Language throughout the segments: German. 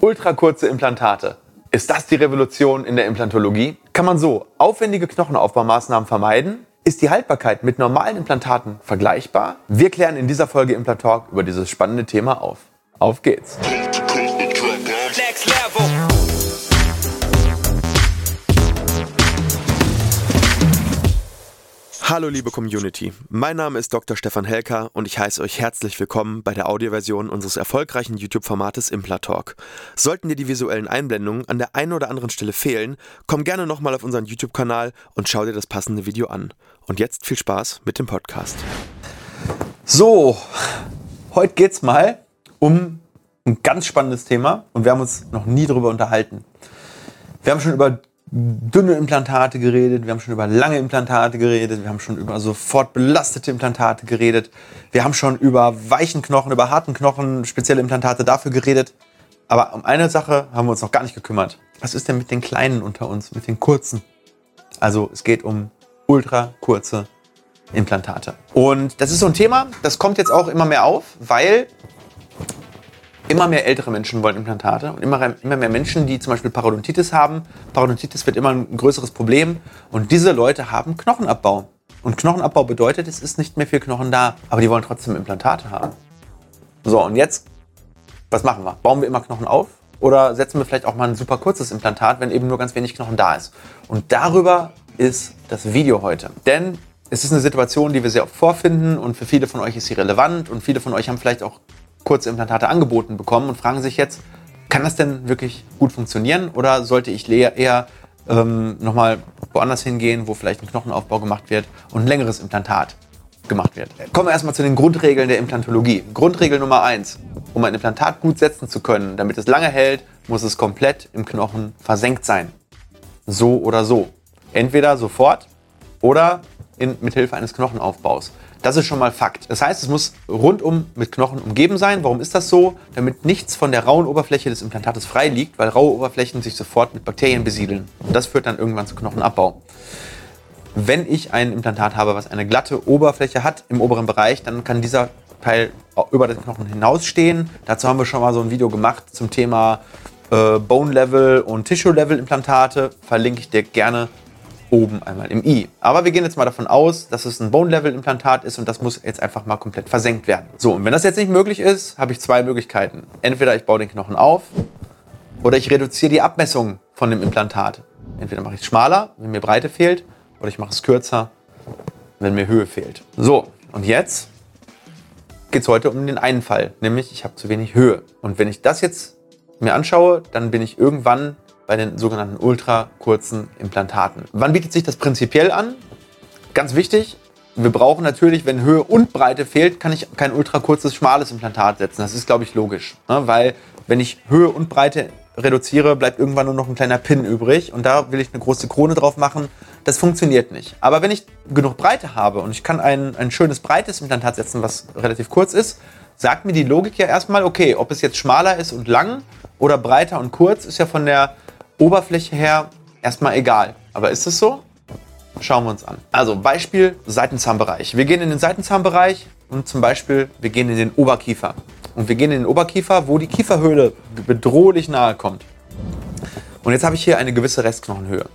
Ultrakurze Implantate. Ist das die Revolution in der Implantologie? Kann man so aufwendige Knochenaufbaumaßnahmen vermeiden? Ist die Haltbarkeit mit normalen Implantaten vergleichbar? Wir klären in dieser Folge Implant Talk über dieses spannende Thema auf. Auf geht's! Next level. Hallo liebe Community, mein Name ist Dr. Stefan Helker und ich heiße euch herzlich willkommen bei der Audioversion unseres erfolgreichen YouTube-Formates Implatalk. Sollten dir die visuellen Einblendungen an der einen oder anderen Stelle fehlen, komm gerne nochmal auf unseren YouTube-Kanal und schau dir das passende Video an. Und jetzt viel Spaß mit dem Podcast. So, heute geht's mal um ein ganz spannendes Thema und wir haben uns noch nie darüber unterhalten. Wir haben schon über dünne Implantate geredet, wir haben schon über lange Implantate geredet, wir haben schon über sofort belastete Implantate geredet, wir haben schon über weichen Knochen, über harten Knochen, spezielle Implantate dafür geredet. Aber um eine Sache haben wir uns noch gar nicht gekümmert. Was ist denn mit den Kleinen unter uns, mit den kurzen? Also es geht um ultra kurze Implantate. Und das ist so ein Thema, das kommt jetzt auch immer mehr auf, weil Immer mehr ältere Menschen wollen Implantate und immer, immer mehr Menschen, die zum Beispiel Parodontitis haben. Parodontitis wird immer ein größeres Problem und diese Leute haben Knochenabbau. Und Knochenabbau bedeutet, es ist nicht mehr viel Knochen da, aber die wollen trotzdem Implantate haben. So, und jetzt, was machen wir? Bauen wir immer Knochen auf oder setzen wir vielleicht auch mal ein super kurzes Implantat, wenn eben nur ganz wenig Knochen da ist? Und darüber ist das Video heute. Denn es ist eine Situation, die wir sehr oft vorfinden und für viele von euch ist sie relevant und viele von euch haben vielleicht auch kurze Implantate angeboten bekommen und fragen sich jetzt, kann das denn wirklich gut funktionieren oder sollte ich eher ähm, nochmal woanders hingehen, wo vielleicht ein Knochenaufbau gemacht wird und ein längeres Implantat gemacht wird. Kommen wir erstmal zu den Grundregeln der Implantologie. Grundregel Nummer eins: Um ein Implantat gut setzen zu können, damit es lange hält, muss es komplett im Knochen versenkt sein. So oder so. Entweder sofort oder in, mit Hilfe eines Knochenaufbaus. Das ist schon mal Fakt. Das heißt, es muss rundum mit Knochen umgeben sein. Warum ist das so? Damit nichts von der rauen Oberfläche des Implantates frei liegt, weil raue Oberflächen sich sofort mit Bakterien besiedeln. Und das führt dann irgendwann zu Knochenabbau. Wenn ich ein Implantat habe, was eine glatte Oberfläche hat im oberen Bereich, dann kann dieser Teil über den Knochen hinausstehen. Dazu haben wir schon mal so ein Video gemacht zum Thema äh, Bone Level und Tissue Level Implantate. Verlinke ich dir gerne oben einmal im i. Aber wir gehen jetzt mal davon aus, dass es ein Bone-Level-Implantat ist und das muss jetzt einfach mal komplett versenkt werden. So, und wenn das jetzt nicht möglich ist, habe ich zwei Möglichkeiten. Entweder ich baue den Knochen auf oder ich reduziere die Abmessung von dem Implantat. Entweder mache ich es schmaler, wenn mir Breite fehlt, oder ich mache es kürzer, wenn mir Höhe fehlt. So, und jetzt geht es heute um den einen Fall, nämlich ich habe zu wenig Höhe. Und wenn ich das jetzt mir anschaue, dann bin ich irgendwann bei den sogenannten ultra kurzen Implantaten. Wann bietet sich das prinzipiell an? Ganz wichtig, wir brauchen natürlich, wenn Höhe und Breite fehlt, kann ich kein ultra kurzes, schmales Implantat setzen. Das ist, glaube ich, logisch. Ne? Weil wenn ich Höhe und Breite reduziere, bleibt irgendwann nur noch ein kleiner Pin übrig und da will ich eine große Krone drauf machen. Das funktioniert nicht. Aber wenn ich genug Breite habe und ich kann ein, ein schönes breites Implantat setzen, was relativ kurz ist, sagt mir die Logik ja erstmal, okay, ob es jetzt schmaler ist und lang oder breiter und kurz, ist ja von der Oberfläche her erstmal egal. Aber ist es so? Schauen wir uns an. Also Beispiel Seitenzahnbereich. Wir gehen in den Seitenzahnbereich und zum Beispiel wir gehen in den Oberkiefer. Und wir gehen in den Oberkiefer, wo die Kieferhöhle bedrohlich nahe kommt. Und jetzt habe ich hier eine gewisse Restknochenhöhe.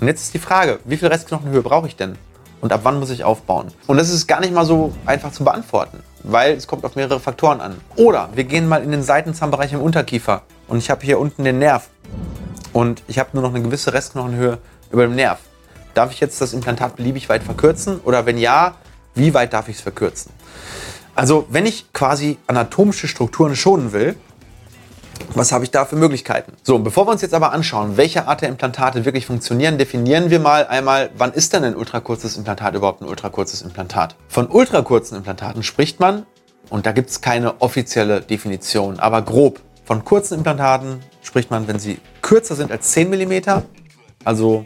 Und jetzt ist die Frage, wie viel Restknochenhöhe brauche ich denn? Und ab wann muss ich aufbauen? Und das ist gar nicht mal so einfach zu beantworten, weil es kommt auf mehrere Faktoren an. Oder wir gehen mal in den Seitenzahnbereich im Unterkiefer. Und ich habe hier unten den Nerv und ich habe nur noch eine gewisse Restknochenhöhe über dem Nerv. Darf ich jetzt das Implantat beliebig weit verkürzen? Oder wenn ja, wie weit darf ich es verkürzen? Also, wenn ich quasi anatomische Strukturen schonen will, was habe ich da für Möglichkeiten? So, bevor wir uns jetzt aber anschauen, welche Art der Implantate wirklich funktionieren, definieren wir mal einmal, wann ist denn ein ultrakurzes Implantat überhaupt ein ultrakurzes Implantat? Von ultrakurzen Implantaten spricht man, und da gibt es keine offizielle Definition, aber grob. Von kurzen Implantaten spricht man, wenn sie kürzer sind als 10 mm, also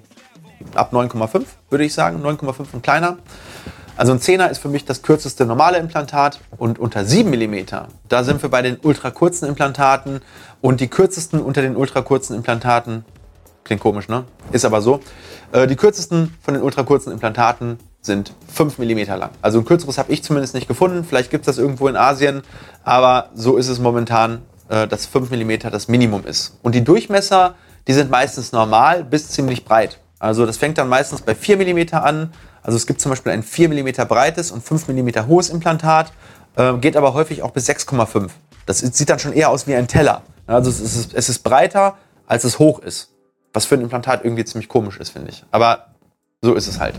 ab 9,5 würde ich sagen, 9,5 und kleiner. Also ein 10er ist für mich das kürzeste normale Implantat und unter 7 mm, da sind wir bei den ultrakurzen Implantaten und die kürzesten unter den ultrakurzen Implantaten, klingt komisch, ne? Ist aber so. Äh, die kürzesten von den ultrakurzen Implantaten sind 5 mm lang. Also ein kürzeres habe ich zumindest nicht gefunden. Vielleicht gibt es das irgendwo in Asien, aber so ist es momentan äh, dass 5 mm das Minimum ist. Und die Durchmesser, die sind meistens normal bis ziemlich breit. Also das fängt dann meistens bei 4 mm an. Also es gibt zum Beispiel ein 4 mm breites und 5 mm hohes Implantat, äh, geht aber häufig auch bis 6,5. Das sieht dann schon eher aus wie ein Teller. Also es ist, es ist breiter, als es hoch ist. Was für ein Implantat irgendwie ziemlich komisch ist, finde ich. Aber so ist es halt.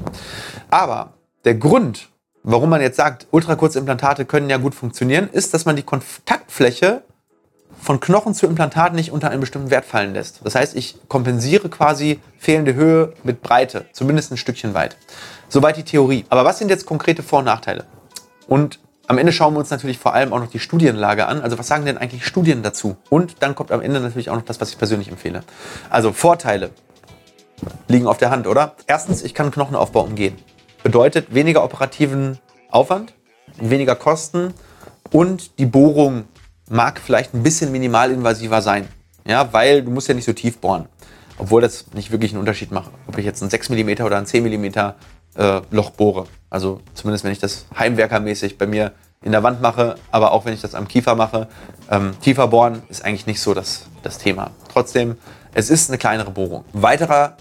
Aber der Grund, warum man jetzt sagt, ultrakurze Implantate können ja gut funktionieren, ist, dass man die Kontaktfläche von Knochen zu Implantat nicht unter einen bestimmten Wert fallen lässt. Das heißt, ich kompensiere quasi fehlende Höhe mit Breite, zumindest ein Stückchen weit. Soweit die Theorie. Aber was sind jetzt konkrete Vor- und Nachteile? Und am Ende schauen wir uns natürlich vor allem auch noch die Studienlage an. Also was sagen denn eigentlich Studien dazu? Und dann kommt am Ende natürlich auch noch das, was ich persönlich empfehle. Also Vorteile liegen auf der Hand, oder? Erstens, ich kann Knochenaufbau umgehen. Bedeutet weniger operativen Aufwand, weniger Kosten und die Bohrung mag vielleicht ein bisschen minimalinvasiver sein. Ja, weil du musst ja nicht so tief bohren. Obwohl das nicht wirklich einen Unterschied macht, ob ich jetzt ein 6 mm oder ein 10 mm äh, Loch bohre. Also zumindest wenn ich das heimwerkermäßig bei mir in der Wand mache, aber auch wenn ich das am Kiefer mache. Ähm, Tiefer bohren ist eigentlich nicht so das, das Thema. Trotzdem, es ist eine kleinere Bohrung. Weiterer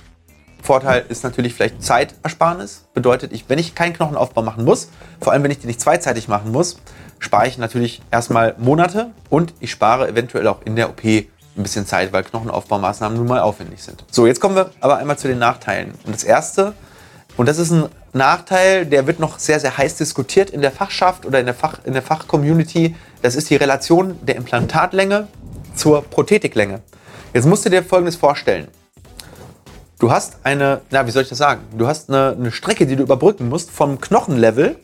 Vorteil ist natürlich vielleicht Zeitersparnis. Bedeutet, ich, wenn ich keinen Knochenaufbau machen muss, vor allem wenn ich den nicht zweizeitig machen muss, spare ich natürlich erstmal Monate und ich spare eventuell auch in der OP ein bisschen Zeit, weil Knochenaufbaumaßnahmen nun mal aufwendig sind. So, jetzt kommen wir aber einmal zu den Nachteilen. Und das erste, und das ist ein Nachteil, der wird noch sehr, sehr heiß diskutiert in der Fachschaft oder in der, Fach, in der Fachcommunity, das ist die Relation der Implantatlänge zur Prothetiklänge. Jetzt musst du dir Folgendes vorstellen. Du hast eine, na, wie soll ich das sagen? Du hast eine, eine Strecke, die du überbrücken musst vom Knochenlevel.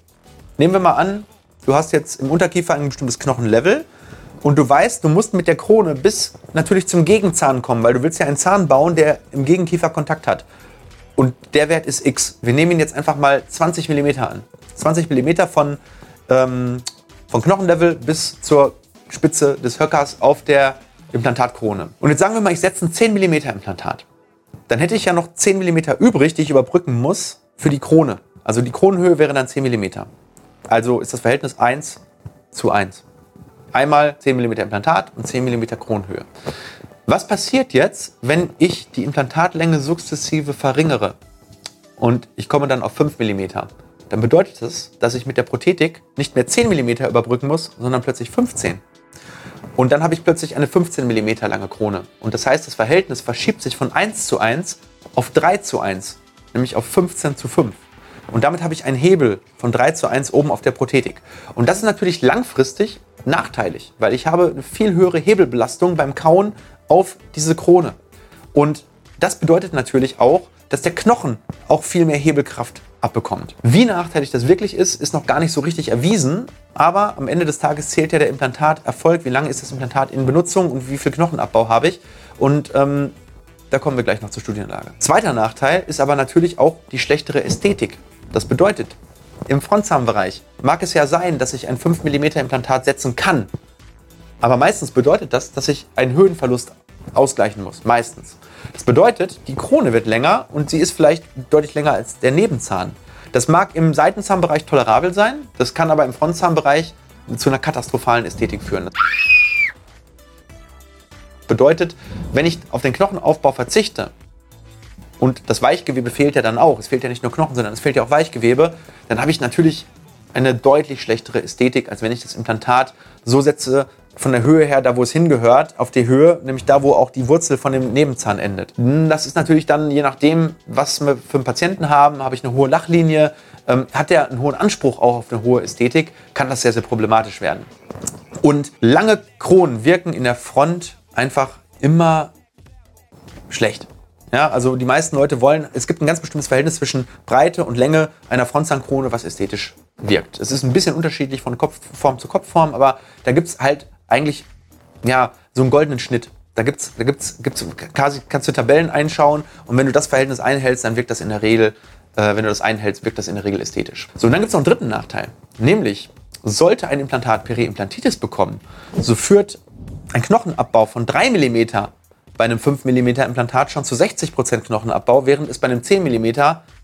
Nehmen wir mal an, du hast jetzt im Unterkiefer ein bestimmtes Knochenlevel und du weißt, du musst mit der Krone bis natürlich zum Gegenzahn kommen, weil du willst ja einen Zahn bauen, der im Gegenkiefer Kontakt hat. Und der Wert ist x. Wir nehmen ihn jetzt einfach mal 20 mm an. 20 mm von, ähm, von Knochenlevel bis zur Spitze des Höckers auf der Implantatkrone. Und jetzt sagen wir mal, ich setze ein 10 mm Implantat dann hätte ich ja noch 10 mm übrig, die ich überbrücken muss für die Krone. Also die Kronenhöhe wäre dann 10 mm. Also ist das Verhältnis 1 zu 1. Einmal 10 mm Implantat und 10 mm Kronenhöhe. Was passiert jetzt, wenn ich die Implantatlänge sukzessive verringere und ich komme dann auf 5 mm? Dann bedeutet das, dass ich mit der Prothetik nicht mehr 10 mm überbrücken muss, sondern plötzlich 15. Und dann habe ich plötzlich eine 15 mm lange Krone. Und das heißt, das Verhältnis verschiebt sich von 1 zu 1 auf 3 zu 1, nämlich auf 15 zu 5. Und damit habe ich einen Hebel von 3 zu 1 oben auf der Prothetik. Und das ist natürlich langfristig nachteilig, weil ich habe eine viel höhere Hebelbelastung beim Kauen auf diese Krone. Und das bedeutet natürlich auch, dass der Knochen auch viel mehr Hebelkraft abbekommt. Wie nachteilig das wirklich ist, ist noch gar nicht so richtig erwiesen. Aber am Ende des Tages zählt ja der Implantaterfolg. Wie lange ist das Implantat in Benutzung und wie viel Knochenabbau habe ich? Und ähm, da kommen wir gleich noch zur Studienlage. Zweiter Nachteil ist aber natürlich auch die schlechtere Ästhetik. Das bedeutet, im Frontzahnbereich mag es ja sein, dass ich ein 5 mm Implantat setzen kann. Aber meistens bedeutet das, dass ich einen Höhenverlust ausgleichen muss. Meistens. Das bedeutet, die Krone wird länger und sie ist vielleicht deutlich länger als der Nebenzahn. Das mag im Seitenzahnbereich tolerabel sein, das kann aber im Frontzahnbereich zu einer katastrophalen Ästhetik führen. Bedeutet, wenn ich auf den Knochenaufbau verzichte und das Weichgewebe fehlt ja dann auch, es fehlt ja nicht nur Knochen, sondern es fehlt ja auch Weichgewebe, dann habe ich natürlich eine deutlich schlechtere Ästhetik, als wenn ich das Implantat so setze, von der Höhe her, da wo es hingehört, auf die Höhe, nämlich da, wo auch die Wurzel von dem Nebenzahn endet. Das ist natürlich dann, je nachdem, was wir für einen Patienten haben, habe ich eine hohe Lachlinie, ähm, hat der einen hohen Anspruch auch auf eine hohe Ästhetik, kann das sehr, sehr problematisch werden. Und lange Kronen wirken in der Front einfach immer schlecht. Ja, also die meisten Leute wollen, es gibt ein ganz bestimmtes Verhältnis zwischen Breite und Länge einer Frontzahnkrone, was ästhetisch wirkt. Es ist ein bisschen unterschiedlich von Kopfform zu Kopfform, aber da gibt es halt eigentlich ja, so einen goldenen Schnitt. Da gibt's, da gibt's, gibt's, kannst du Tabellen einschauen und wenn du das Verhältnis einhältst, dann wirkt das in der Regel, äh, wenn du das einhältst, wirkt das in der Regel ästhetisch. So, und dann gibt es noch einen dritten Nachteil. Nämlich, sollte ein Implantat Periimplantitis bekommen, so führt ein Knochenabbau von 3 mm bei einem 5 mm Implantat schon zu 60% Knochenabbau, während es bei einem 10 mm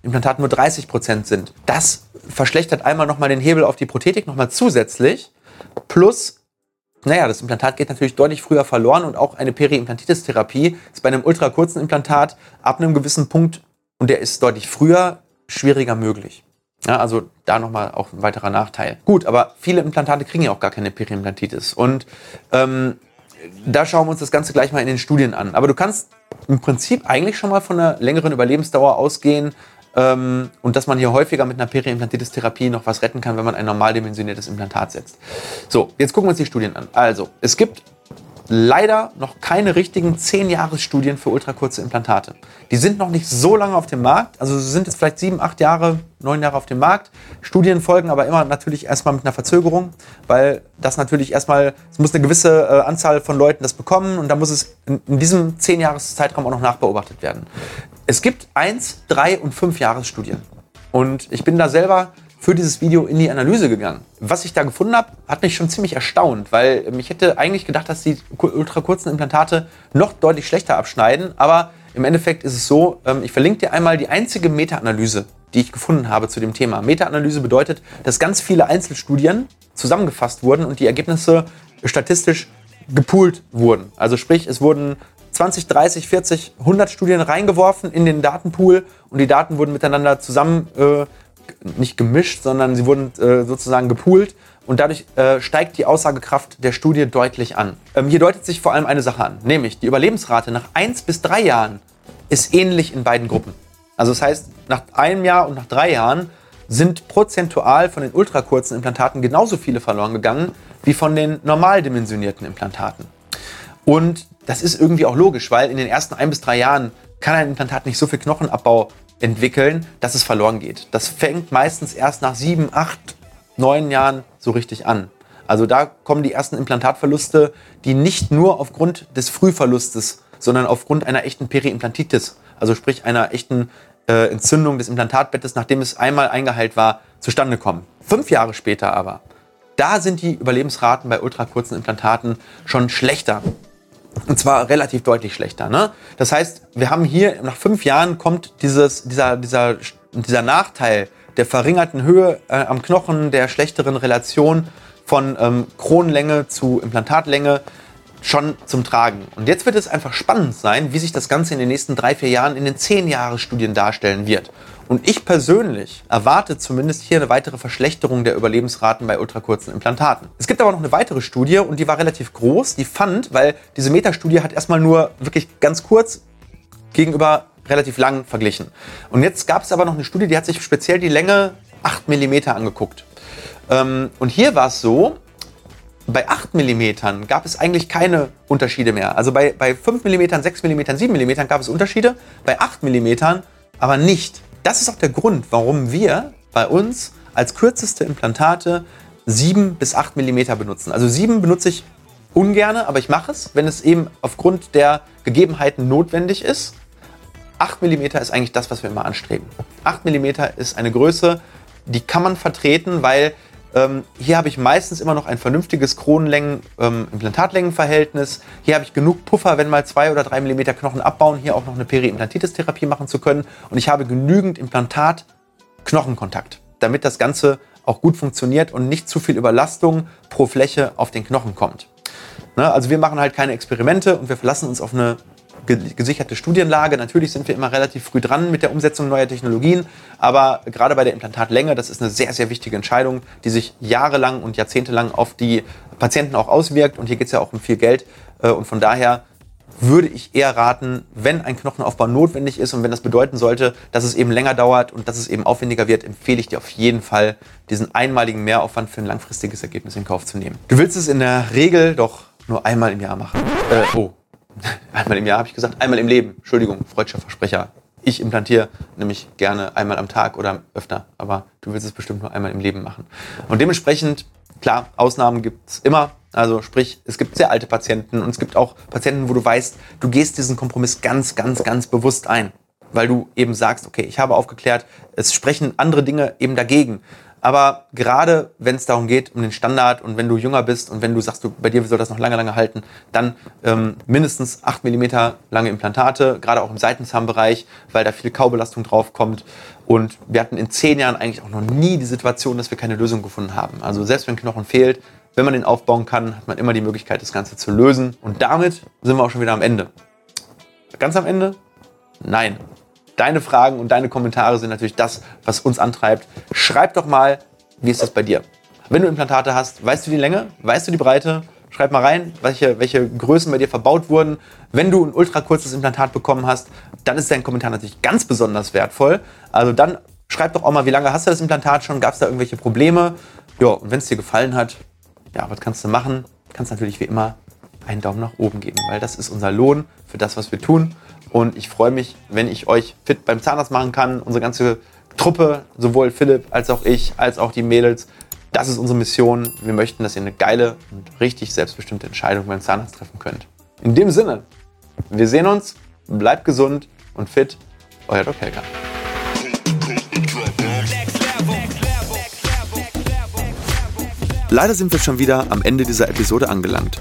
Implantat nur 30% sind. Das verschlechtert einmal nochmal den Hebel auf die Prothetik nochmal zusätzlich, plus naja, das Implantat geht natürlich deutlich früher verloren und auch eine Periimplantitis-Therapie ist bei einem ultra kurzen Implantat ab einem gewissen Punkt, und der ist deutlich früher, schwieriger möglich. Ja, also da nochmal auch ein weiterer Nachteil. Gut, aber viele Implantate kriegen ja auch gar keine Periimplantitis. Und ähm, da schauen wir uns das Ganze gleich mal in den Studien an. Aber du kannst im Prinzip eigentlich schon mal von einer längeren Überlebensdauer ausgehen ähm, und dass man hier häufiger mit einer Periimplantitis-Therapie noch was retten kann, wenn man ein normal dimensioniertes Implantat setzt. So, jetzt gucken wir uns die Studien an. Also, es gibt leider noch keine richtigen 10-Jahres-Studien für ultrakurze Implantate. Die sind noch nicht so lange auf dem Markt, also sind jetzt vielleicht 7, 8 Jahre, 9 Jahre auf dem Markt. Studien folgen aber immer natürlich erstmal mit einer Verzögerung, weil das natürlich erstmal, es muss eine gewisse äh, Anzahl von Leuten das bekommen und da muss es in, diesem 10-Jahres-Zeitraum auch noch nachbeobachtet werden. Es gibt 1, 3 und 5 Jahresstudien. Und ich bin da selber für dieses Video in die Analyse gegangen. Was ich da gefunden habe, hat mich schon ziemlich erstaunt, weil ich hätte eigentlich gedacht, dass die ultra kurzen Implantate noch deutlich schlechter abschneiden. Aber im Endeffekt ist es so, ähm, ich verlinke dir einmal die einzige Meta-Analyse, die ich gefunden habe zu dem Thema. Meta-Analyse bedeutet, dass ganz viele Einzelstudien zusammengefasst wurden und die Ergebnisse statistisch gepoolt wurden. Also sprich, es wurden 20, 30, 40, 100 Studien reingeworfen in den Datenpool und die Daten wurden miteinander zusammen äh, nicht gemischt, sondern sie wurden äh, sozusagen gepoolt und dadurch äh, steigt die Aussagekraft der Studie deutlich an. Ähm, hier deutet sich vor allem eine Sache an, nämlich die Überlebensrate nach 1 bis 3 Jahren ist ähnlich in beiden Gruppen. Also das heißt, nach einem Jahr und nach drei Jahren sind prozentual von den ultrakurzen Implantaten genauso viele verloren gegangen wie von den normal dimensionierten Implantaten. Und das ist irgendwie auch logisch, weil in den ersten ein bis drei Jahren kann ein Implantat nicht so viel Knochenabbau entwickeln, dass es verloren geht. Das fängt meistens erst nach sieben, acht, neun Jahren so richtig an. Also da kommen die ersten Implantatverluste, die nicht nur aufgrund des Frühverlustes, sondern aufgrund einer echten Periimplantitis, also sprich einer echten äh, Entzündung des Implantatbettes, nachdem es einmal eingeheilt war, zustande kommen. Fünf Jahre später aber, da sind die Überlebensraten bei ultrakurzen Implantaten schon schlechter. Und zwar relativ deutlich schlechter. Ne? Das heißt, wir haben hier nach fünf Jahren kommt dieses, dieser, dieser, dieser Nachteil der verringerten Höhe äh, am Knochen, der schlechteren Relation von ähm, Kronenlänge zu Implantatlänge schon zum Tragen. Und jetzt wird es einfach spannend sein, wie sich das Ganze in den nächsten drei, vier Jahren in den zehn Jahre Studien darstellen wird. Und ich persönlich erwarte zumindest hier eine weitere Verschlechterung der Überlebensraten bei ultrakurzen Implantaten. Es gibt aber noch eine weitere Studie und die war relativ groß. Die fand, weil diese Metastudie hat erstmal nur wirklich ganz kurz gegenüber relativ lang verglichen. Und jetzt gab es aber noch eine Studie, die hat sich speziell die Länge 8 mm angeguckt. Ähm, und hier war es so, bei 8 mm gab es eigentlich keine Unterschiede mehr. Also bei, bei 5 mm, 6 mm, 7 mm gab es Unterschiede, bei 8 mm aber nicht. Das ist auch der Grund, warum wir bei uns als kürzeste Implantate 7 bis 8 mm benutzen. Also 7 benutze ich ungern, aber ich mache es, wenn es eben aufgrund der Gegebenheiten notwendig ist. 8 mm ist eigentlich das, was wir immer anstreben. 8 mm ist eine Größe, die kann man vertreten, weil ähm, hier habe ich meistens immer noch ein vernünftiges Kronenlängen-Implantatlängenverhältnis. Ähm, hier habe ich genug Puffer, wenn mal zwei oder drei Millimeter Knochen abbauen, hier auch noch eine Periimplantitis-Therapie machen zu können. Und ich habe genügend Implantat-Knochenkontakt, damit das Ganze auch gut funktioniert und nicht zu viel Überlastung pro Fläche auf den Knochen kommt. Ne? Also wir machen halt keine Experimente und wir verlassen uns auf eine gesicherte Studienlage. Natürlich sind wir immer relativ früh dran mit der Umsetzung neuer Technologien, aber gerade bei der Implantatlänge, das ist eine sehr, sehr wichtige Entscheidung, die sich jahrelang und jahrzehntelang auf die Patienten auch auswirkt. Und hier geht es ja auch um viel Geld. Äh, und von daher würde ich eher raten, wenn ein Knochenaufbau notwendig ist und wenn das bedeuten sollte, dass es eben länger dauert und dass es eben aufwendiger wird, empfehle ich dir auf jeden Fall, diesen einmaligen Mehraufwand für ein langfristiges Ergebnis in Kauf zu nehmen. Du willst es in der Regel doch nur einmal im Jahr machen. Äh, oh, einmal im Jahr habe ich gesagt, einmal im Leben. Entschuldigung, freudscher Versprecher. Ich implantiere nämlich gerne einmal am Tag oder öfter, aber du willst es bestimmt nur einmal im Leben machen. Und dementsprechend, klar, Ausnahmen gibt es immer. Also sprich, es gibt sehr alte Patienten und es gibt auch Patienten, wo du weißt, du gehst diesen Kompromiss ganz, ganz, ganz bewusst ein. Weil du eben sagst, okay, ich habe aufgeklärt, es sprechen andere Dinge eben dagegen. Aber gerade wenn es darum geht, um den Standard und wenn du jünger bist und wenn du sagst, du, bei dir soll das noch lange, lange halten, dann ähm, mindestens 8 mm lange Implantate, gerade auch im Seitenzahnbereich, weil da viel Kaubelastung drauf kommt. Und wir hatten in zehn Jahren eigentlich auch noch nie die Situation, dass wir keine Lösung gefunden haben. Also selbst wenn Knochen fehlt, wenn man den aufbauen kann, hat man immer die Möglichkeit, das Ganze zu lösen. Und damit sind wir auch schon wieder am Ende. Ganz am Ende? Nein. Deine Fragen und deine Kommentare sind natürlich das, was uns antreibt. Schreib doch mal, wie ist das bei dir? Wenn du Implantate hast, weißt du die Länge? Weißt du die Breite? Schreib mal rein, welche, welche Größen bei dir verbaut wurden. Wenn du ein ultra kurzes Implantat bekommen hast, dann ist dein Kommentar natürlich ganz besonders wertvoll. Also dann schreib doch auch mal, wie lange hast du das Implantat schon? Gab es da irgendwelche Probleme? Ja, und wenn es dir gefallen hat, ja, was kannst du machen? Kannst natürlich wie immer einen Daumen nach oben geben, weil das ist unser Lohn für das, was wir tun. Und ich freue mich, wenn ich euch fit beim Zahnarzt machen kann. Unsere ganze Truppe, sowohl Philipp als auch ich, als auch die Mädels, das ist unsere Mission. Wir möchten, dass ihr eine geile und richtig selbstbestimmte Entscheidung beim Zahnarzt treffen könnt. In dem Sinne, wir sehen uns, bleibt gesund und fit. Euer Doc Helga. Leider sind wir schon wieder am Ende dieser Episode angelangt.